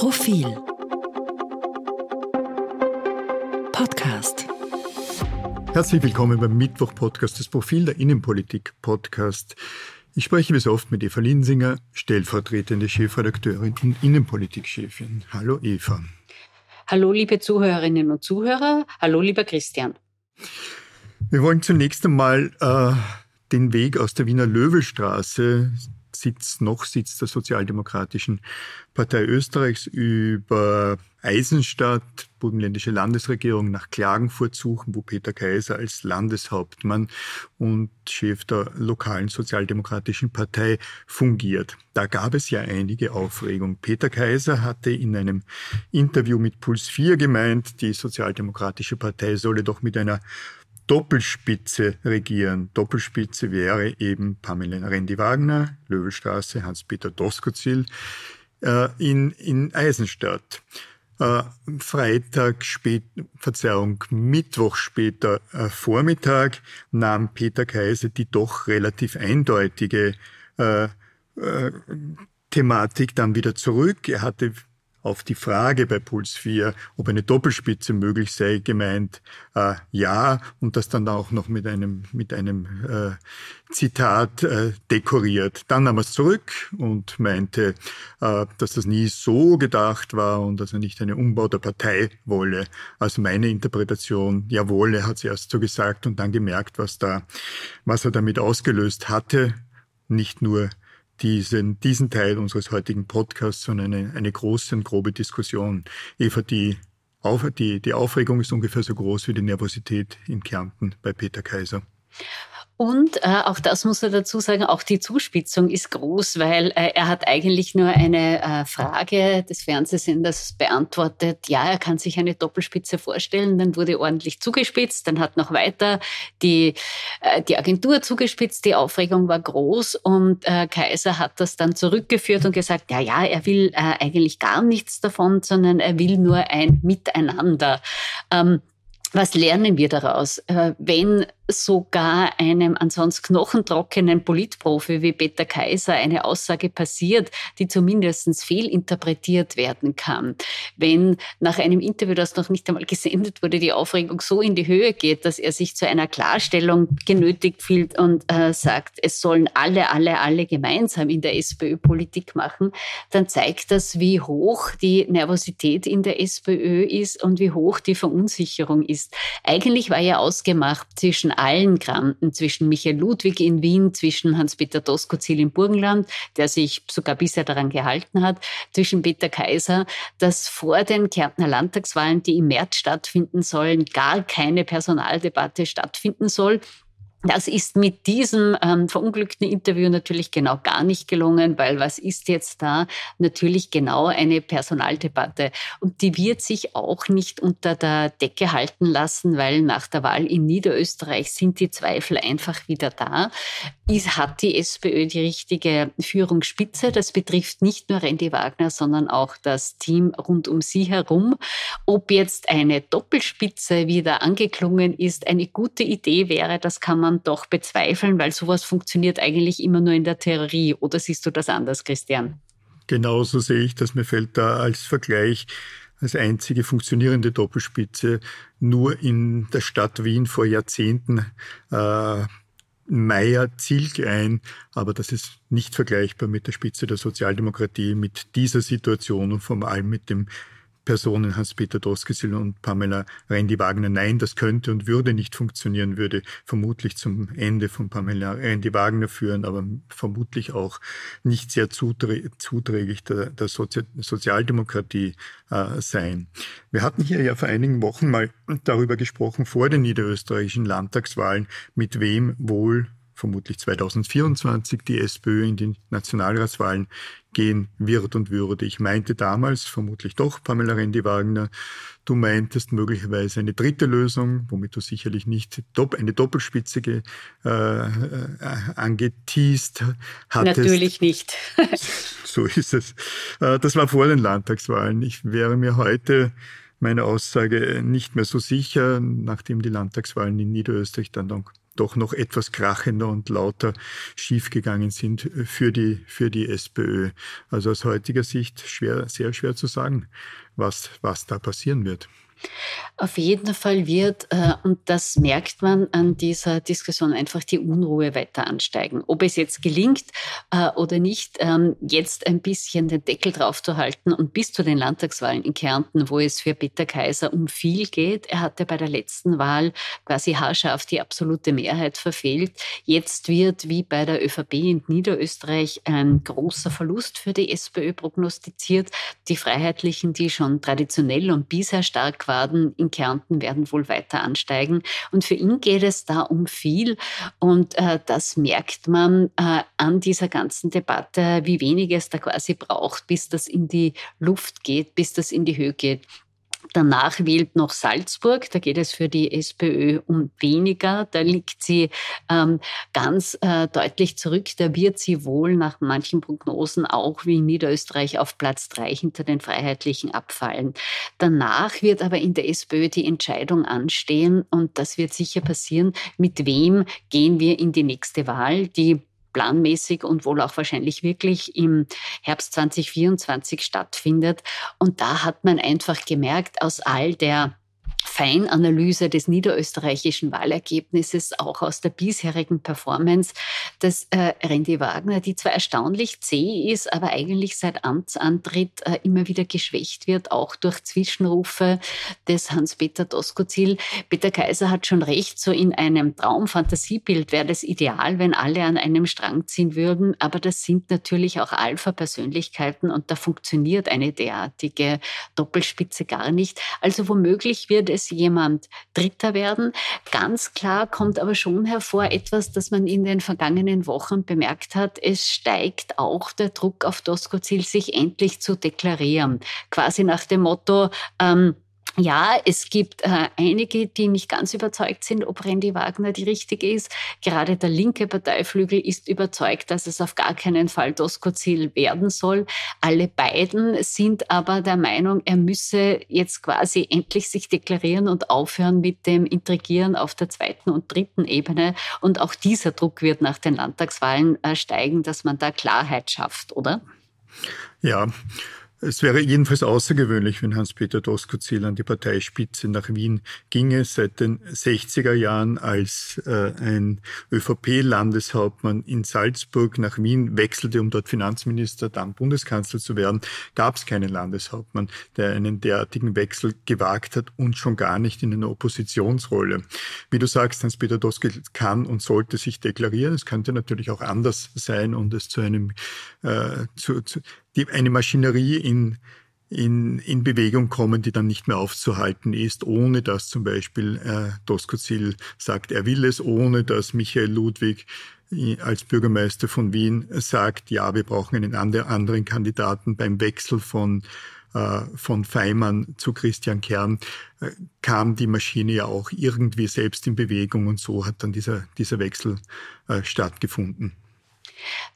Profil Podcast Herzlich willkommen beim Mittwoch-Podcast, das Profil der Innenpolitik-Podcast. Ich spreche wie so oft mit Eva Linsinger, stellvertretende Chefredakteurin und Innenpolitik-Chefin. Hallo Eva. Hallo liebe Zuhörerinnen und Zuhörer. Hallo lieber Christian. Wir wollen zunächst einmal äh, den Weg aus der Wiener Löwelstraße Sitz, noch Sitz der Sozialdemokratischen Partei Österreichs über Eisenstadt, burgenländische Landesregierung nach Klagenfurt suchen, wo Peter Kaiser als Landeshauptmann und Chef der lokalen Sozialdemokratischen Partei fungiert. Da gab es ja einige Aufregung. Peter Kaiser hatte in einem Interview mit Puls 4 gemeint, die Sozialdemokratische Partei solle doch mit einer Doppelspitze regieren. Doppelspitze wäre eben Pamela Rendi-Wagner, Löwelstraße, Hans-Peter Doskozil äh, in, in Eisenstadt. Äh, Freitag spät, Verzeihung, Mittwoch später äh, Vormittag nahm Peter Kaiser die doch relativ eindeutige äh, äh, Thematik dann wieder zurück. Er hatte auf die Frage bei Puls 4, ob eine Doppelspitze möglich sei, gemeint, äh, ja, und das dann auch noch mit einem, mit einem äh, Zitat äh, dekoriert. Dann nahm er es zurück und meinte, äh, dass das nie so gedacht war und dass er nicht einen Umbau der Partei wolle. Also meine Interpretation, jawohl, er hat es erst so gesagt und dann gemerkt, was da, was er damit ausgelöst hatte. Nicht nur diesen, diesen Teil unseres heutigen Podcasts, sondern eine, eine große und grobe Diskussion. Eva, die, Auf, die, die Aufregung ist ungefähr so groß wie die Nervosität in Kärnten bei Peter Kaiser. Und äh, auch das muss er dazu sagen, auch die Zuspitzung ist groß, weil äh, er hat eigentlich nur eine äh, Frage des Fernsehsenders beantwortet. Ja, er kann sich eine Doppelspitze vorstellen. Dann wurde ordentlich zugespitzt. Dann hat noch weiter die, äh, die Agentur zugespitzt. Die Aufregung war groß und äh, Kaiser hat das dann zurückgeführt und gesagt, ja, ja, er will äh, eigentlich gar nichts davon, sondern er will nur ein Miteinander. Ähm, was lernen wir daraus? Äh, wenn sogar einem ansonsten knochentrockenen Politprofi wie Peter Kaiser eine Aussage passiert, die zumindest fehlinterpretiert werden kann. Wenn nach einem Interview, das noch nicht einmal gesendet wurde, die Aufregung so in die Höhe geht, dass er sich zu einer Klarstellung genötigt fühlt und äh, sagt, es sollen alle, alle, alle gemeinsam in der SPÖ Politik machen, dann zeigt das, wie hoch die Nervosität in der SPÖ ist und wie hoch die Verunsicherung ist. Eigentlich war ja ausgemacht zwischen allen Granten zwischen Michael Ludwig in Wien, zwischen Hans-Peter Doskozil im Burgenland, der sich sogar bisher daran gehalten hat, zwischen Peter Kaiser, dass vor den Kärntner Landtagswahlen, die im März stattfinden sollen, gar keine Personaldebatte stattfinden soll. Das ist mit diesem ähm, verunglückten Interview natürlich genau gar nicht gelungen, weil was ist jetzt da? Natürlich genau eine Personaldebatte. Und die wird sich auch nicht unter der Decke halten lassen, weil nach der Wahl in Niederösterreich sind die Zweifel einfach wieder da. Ist, hat die SPÖ die richtige Führungsspitze? Das betrifft nicht nur Randy Wagner, sondern auch das Team rund um sie herum. Ob jetzt eine Doppelspitze wieder angeklungen ist, eine gute Idee wäre, das kann man man doch bezweifeln, weil sowas funktioniert eigentlich immer nur in der Theorie. Oder siehst du das anders, Christian? Genauso sehe ich das. Mir fällt da als Vergleich als einzige funktionierende Doppelspitze nur in der Stadt Wien vor Jahrzehnten äh, Meier Zilk ein, aber das ist nicht vergleichbar mit der Spitze der Sozialdemokratie, mit dieser Situation und vor allem mit dem Personen, Hans-Peter Doskesil und Pamela Rendi-Wagner. Nein, das könnte und würde nicht funktionieren, würde vermutlich zum Ende von Pamela Rendi-Wagner führen, aber vermutlich auch nicht sehr zuträglich der, der Sozi Sozialdemokratie äh, sein. Wir hatten hier ja vor einigen Wochen mal darüber gesprochen, vor den niederösterreichischen Landtagswahlen, mit wem wohl vermutlich 2024 die SPÖ in die Nationalratswahlen gehen wird und würde. Ich meinte damals vermutlich doch Pamela Rendi-Wagner. Du meintest möglicherweise eine dritte Lösung, womit du sicherlich nicht eine Doppelspitze äh, äh, angeteased hattest. Natürlich nicht. so ist es. Äh, das war vor den Landtagswahlen. Ich wäre mir heute meiner Aussage nicht mehr so sicher, nachdem die Landtagswahlen in Niederösterreich dann doch noch etwas krachender und lauter schiefgegangen sind für die, für die SPÖ. Also aus heutiger Sicht schwer, sehr schwer zu sagen, was, was da passieren wird. Auf jeden Fall wird, äh, und das merkt man an dieser Diskussion, einfach die Unruhe weiter ansteigen. Ob es jetzt gelingt äh, oder nicht, ähm, jetzt ein bisschen den Deckel drauf zu halten und bis zu den Landtagswahlen in Kärnten, wo es für Peter Kaiser um viel geht. Er hatte bei der letzten Wahl quasi haarscharf die absolute Mehrheit verfehlt. Jetzt wird, wie bei der ÖVP in Niederösterreich, ein großer Verlust für die SPÖ prognostiziert. Die Freiheitlichen, die schon traditionell und bisher stark Quaden in Kärnten werden wohl weiter ansteigen. Und für ihn geht es da um viel. Und äh, das merkt man äh, an dieser ganzen Debatte, wie wenig es da quasi braucht, bis das in die Luft geht, bis das in die Höhe geht. Danach wählt noch Salzburg. Da geht es für die SPÖ um weniger. Da liegt sie ähm, ganz äh, deutlich zurück. Da wird sie wohl nach manchen Prognosen auch wie in Niederösterreich auf Platz drei hinter den Freiheitlichen abfallen. Danach wird aber in der SPÖ die Entscheidung anstehen und das wird sicher passieren. Mit wem gehen wir in die nächste Wahl? Die planmäßig und wohl auch wahrscheinlich wirklich im Herbst 2024 stattfindet. Und da hat man einfach gemerkt, aus all der Feinanalyse des niederösterreichischen Wahlergebnisses, auch aus der bisherigen Performance des äh, Randy Wagner, die zwar erstaunlich zäh ist, aber eigentlich seit Amtsantritt äh, immer wieder geschwächt wird, auch durch Zwischenrufe des Hans-Peter Doskozil. Peter Kaiser hat schon recht, so in einem Traumfantasiebild wäre das ideal, wenn alle an einem Strang ziehen würden, aber das sind natürlich auch Alpha-Persönlichkeiten und da funktioniert eine derartige Doppelspitze gar nicht. Also womöglich wird es jemand Dritter werden. Ganz klar kommt aber schon hervor etwas, das man in den vergangenen Wochen bemerkt hat. Es steigt auch der Druck auf Doskozil, sich endlich zu deklarieren. Quasi nach dem Motto, ähm, ja, es gibt äh, einige, die nicht ganz überzeugt sind, ob Randy Wagner die richtige ist. Gerade der linke Parteiflügel ist überzeugt, dass es auf gar keinen Fall Doskozil werden soll. Alle beiden sind aber der Meinung, er müsse jetzt quasi endlich sich deklarieren und aufhören mit dem Intrigieren auf der zweiten und dritten Ebene. Und auch dieser Druck wird nach den Landtagswahlen äh, steigen, dass man da Klarheit schafft, oder? Ja, es wäre jedenfalls außergewöhnlich, wenn Hans-Peter Doskozil an die Parteispitze nach Wien ginge. Seit den 60er Jahren als äh, ein ÖVP-Landeshauptmann in Salzburg nach Wien wechselte, um dort Finanzminister, dann Bundeskanzler zu werden, gab es keinen Landeshauptmann, der einen derartigen Wechsel gewagt hat und schon gar nicht in einer Oppositionsrolle. Wie du sagst, Hans-Peter Doskozil kann und sollte sich deklarieren. Es könnte natürlich auch anders sein und es zu einem äh, zu, zu, die, eine Maschinerie in, in, in Bewegung kommen, die dann nicht mehr aufzuhalten ist, ohne dass zum Beispiel äh, Doskozil sagt, er will es, ohne dass Michael Ludwig äh, als Bürgermeister von Wien sagt, ja, wir brauchen einen anderen Kandidaten beim Wechsel von äh, von Feimann zu Christian Kern äh, kam die Maschine ja auch irgendwie selbst in Bewegung und so hat dann dieser, dieser Wechsel stattgefunden.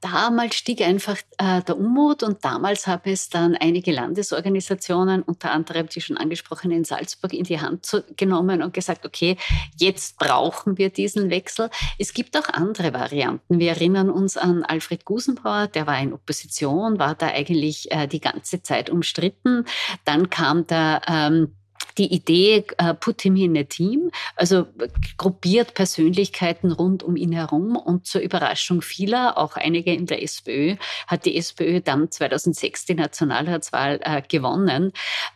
Damals stieg einfach äh, der Unmut und damals haben es dann einige Landesorganisationen, unter anderem die schon angesprochene in Salzburg, in die Hand zu, genommen und gesagt, okay, jetzt brauchen wir diesen Wechsel. Es gibt auch andere Varianten. Wir erinnern uns an Alfred Gusenbauer, der war in Opposition, war da eigentlich äh, die ganze Zeit umstritten. Dann kam der ähm, die Idee, uh, put him in a team, also gruppiert Persönlichkeiten rund um ihn herum und zur Überraschung vieler, auch einige in der SPÖ, hat die SPÖ dann 2006 die Nationalratswahl uh, gewonnen.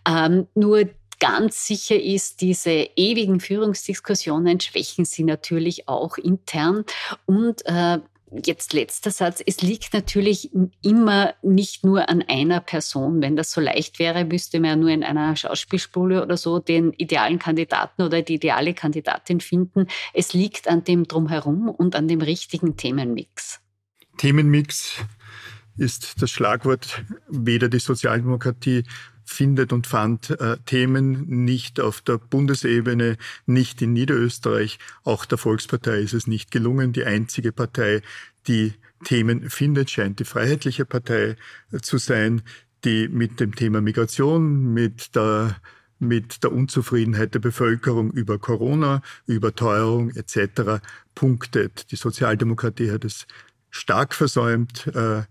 Ähm, nur ganz sicher ist, diese ewigen Führungsdiskussionen schwächen sie natürlich auch intern und äh, Jetzt letzter Satz. Es liegt natürlich immer nicht nur an einer Person. Wenn das so leicht wäre, müsste man ja nur in einer Schauspielspule oder so den idealen Kandidaten oder die ideale Kandidatin finden. Es liegt an dem Drumherum und an dem richtigen Themenmix. Themenmix ist das Schlagwort. Weder die Sozialdemokratie findet und fand äh, Themen nicht auf der Bundesebene, nicht in Niederösterreich. Auch der Volkspartei ist es nicht gelungen. Die einzige Partei, die Themen findet, scheint die Freiheitliche Partei äh, zu sein, die mit dem Thema Migration, mit der mit der Unzufriedenheit der Bevölkerung über Corona, über Teuerung etc. punktet. Die Sozialdemokratie hat es stark versäumt, äh,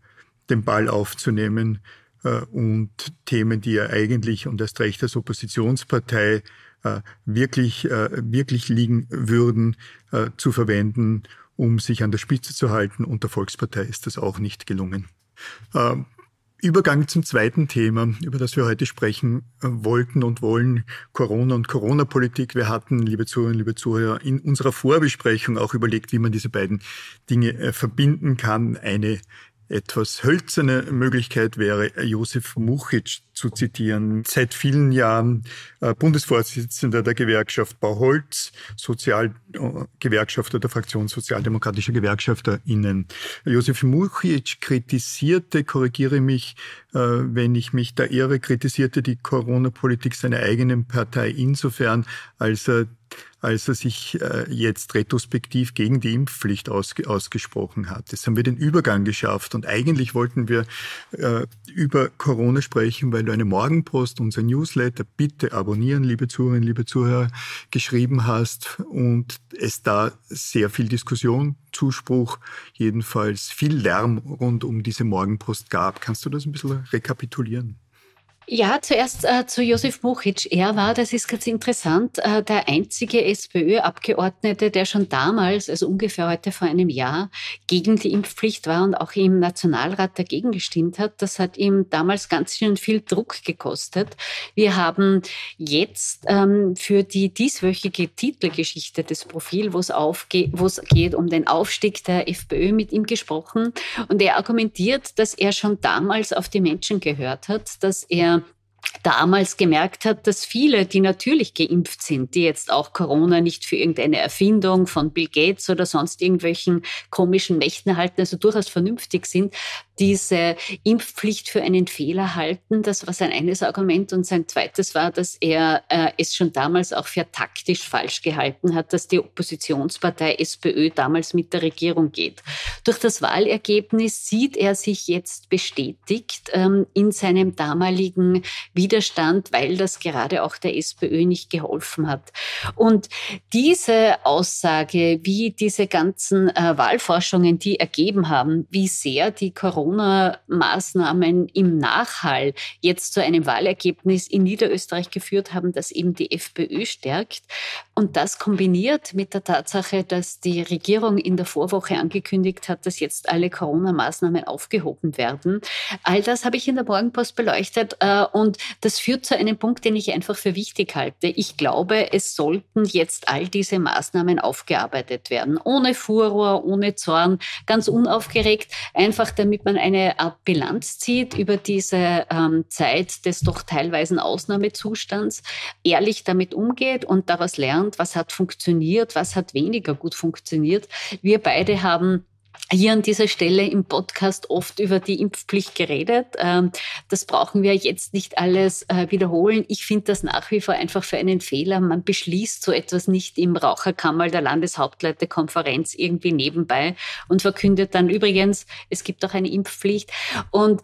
den Ball aufzunehmen und Themen, die er eigentlich und erst recht als Oppositionspartei äh, wirklich, äh, wirklich liegen würden, äh, zu verwenden, um sich an der Spitze zu halten. Und der Volkspartei ist das auch nicht gelungen. Ähm, Übergang zum zweiten Thema, über das wir heute sprechen äh, wollten und wollen, Corona und Corona-Politik. Wir hatten, liebe Zuhörerinnen, liebe Zuhörer, in unserer Vorbesprechung auch überlegt, wie man diese beiden Dinge äh, verbinden kann. Eine etwas hölzerne Möglichkeit wäre, Josef Muchitsch zu zitieren. Seit vielen Jahren äh, Bundesvorsitzender der Gewerkschaft Bauholz, Sozialgewerkschafter äh, der Fraktion Sozialdemokratischer GewerkschafterInnen. Josef Muchitsch kritisierte, korrigiere mich, äh, wenn ich mich da irre, kritisierte die Corona-Politik seiner eigenen Partei insofern, als er als er sich äh, jetzt retrospektiv gegen die Impfpflicht ausge ausgesprochen hat. Jetzt haben wir den Übergang geschafft und eigentlich wollten wir äh, über Corona sprechen, weil du eine Morgenpost, unser Newsletter, bitte abonnieren, liebe Zuhörerinnen, liebe Zuhörer, geschrieben hast und es da sehr viel Diskussion, Zuspruch, jedenfalls viel Lärm rund um diese Morgenpost gab. Kannst du das ein bisschen rekapitulieren? Ja, zuerst äh, zu Josef Muchitsch. Er war, das ist ganz interessant, äh, der einzige SPÖ-Abgeordnete, der schon damals, also ungefähr heute vor einem Jahr, gegen die Impfpflicht war und auch im Nationalrat dagegen gestimmt hat. Das hat ihm damals ganz schön viel Druck gekostet. Wir haben jetzt ähm, für die dieswöchige Titelgeschichte des Profil, wo es geht um den Aufstieg der FPÖ mit ihm gesprochen. Und er argumentiert, dass er schon damals auf die Menschen gehört hat, dass er damals gemerkt hat, dass viele, die natürlich geimpft sind, die jetzt auch Corona nicht für irgendeine Erfindung von Bill Gates oder sonst irgendwelchen komischen Mächten halten, also durchaus vernünftig sind, diese Impfpflicht für einen Fehler halten. Das war sein eines Argument. Und sein zweites war, dass er äh, es schon damals auch für taktisch falsch gehalten hat, dass die Oppositionspartei SPÖ damals mit der Regierung geht. Durch das Wahlergebnis sieht er sich jetzt bestätigt ähm, in seinem damaligen Widerstand, weil das gerade auch der SPÖ nicht geholfen hat. Und diese Aussage, wie diese ganzen äh, Wahlforschungen, die ergeben haben, wie sehr die Corona-Maßnahmen im Nachhall jetzt zu einem Wahlergebnis in Niederösterreich geführt haben, das eben die FPÖ stärkt. Und das kombiniert mit der Tatsache, dass die Regierung in der Vorwoche angekündigt hat, dass jetzt alle Corona-Maßnahmen aufgehoben werden. All das habe ich in der Morgenpost beleuchtet äh, und das führt zu einem Punkt, den ich einfach für wichtig halte. Ich glaube, es sollten jetzt all diese Maßnahmen aufgearbeitet werden. Ohne Furor, ohne Zorn, ganz unaufgeregt, einfach damit man eine Art Bilanz zieht über diese ähm, Zeit des doch teilweise Ausnahmezustands, ehrlich damit umgeht und daraus lernt, was hat funktioniert, was hat weniger gut funktioniert. Wir beide haben hier an dieser Stelle im Podcast oft über die Impfpflicht geredet. Ähm, das brauchen wir jetzt nicht alles äh, wiederholen. Ich finde das nach wie vor einfach für einen Fehler. Man beschließt so etwas nicht im Raucherkammer der Landeshauptleutekonferenz irgendwie nebenbei und verkündet dann übrigens, es gibt auch eine Impfpflicht. Und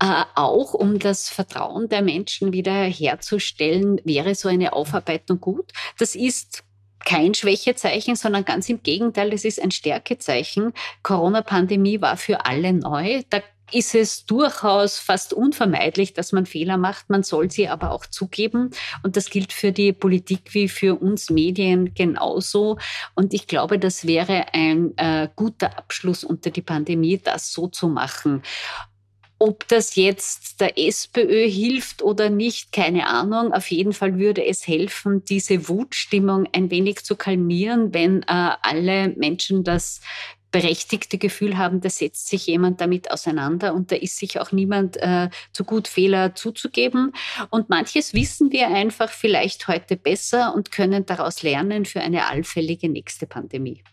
äh, auch um das Vertrauen der Menschen wieder herzustellen, wäre so eine Aufarbeitung gut. Das ist kein Schwächezeichen, sondern ganz im Gegenteil, es ist ein Stärkezeichen. Corona-Pandemie war für alle neu. Da ist es durchaus fast unvermeidlich, dass man Fehler macht. Man soll sie aber auch zugeben. Und das gilt für die Politik wie für uns Medien genauso. Und ich glaube, das wäre ein äh, guter Abschluss unter die Pandemie, das so zu machen. Ob das jetzt der SPÖ hilft oder nicht, keine Ahnung. Auf jeden Fall würde es helfen, diese Wutstimmung ein wenig zu kalmieren, wenn äh, alle Menschen das berechtigte Gefühl haben, da setzt sich jemand damit auseinander und da ist sich auch niemand äh, zu gut, Fehler zuzugeben. Und manches wissen wir einfach vielleicht heute besser und können daraus lernen für eine allfällige nächste Pandemie.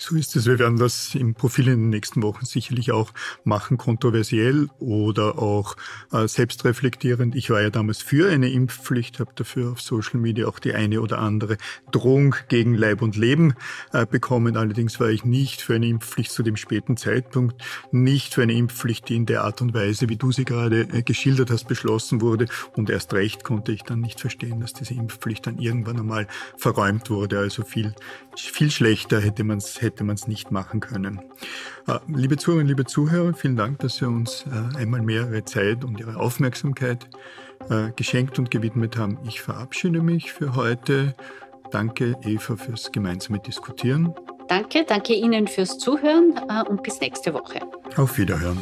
So ist es. Wir werden das im Profil in den nächsten Wochen sicherlich auch machen, kontroversiell oder auch äh, selbstreflektierend. Ich war ja damals für eine Impfpflicht, habe dafür auf Social Media auch die eine oder andere Drohung gegen Leib und Leben äh, bekommen. Allerdings war ich nicht für eine Impfpflicht zu dem späten Zeitpunkt, nicht für eine Impfpflicht, die in der Art und Weise, wie du sie gerade äh, geschildert hast, beschlossen wurde. Und erst recht konnte ich dann nicht verstehen, dass diese Impfpflicht dann irgendwann einmal verräumt wurde. Also viel, viel schlechter hätte man es hätte man es nicht machen können. Äh, liebe Zuhörerinnen, liebe Zuhörer, vielen Dank, dass Sie uns äh, einmal mehr Ihre Zeit und Ihre Aufmerksamkeit äh, geschenkt und gewidmet haben. Ich verabschiede mich für heute. Danke, Eva, fürs gemeinsame Diskutieren. Danke, danke Ihnen fürs Zuhören und bis nächste Woche. Auf Wiederhören.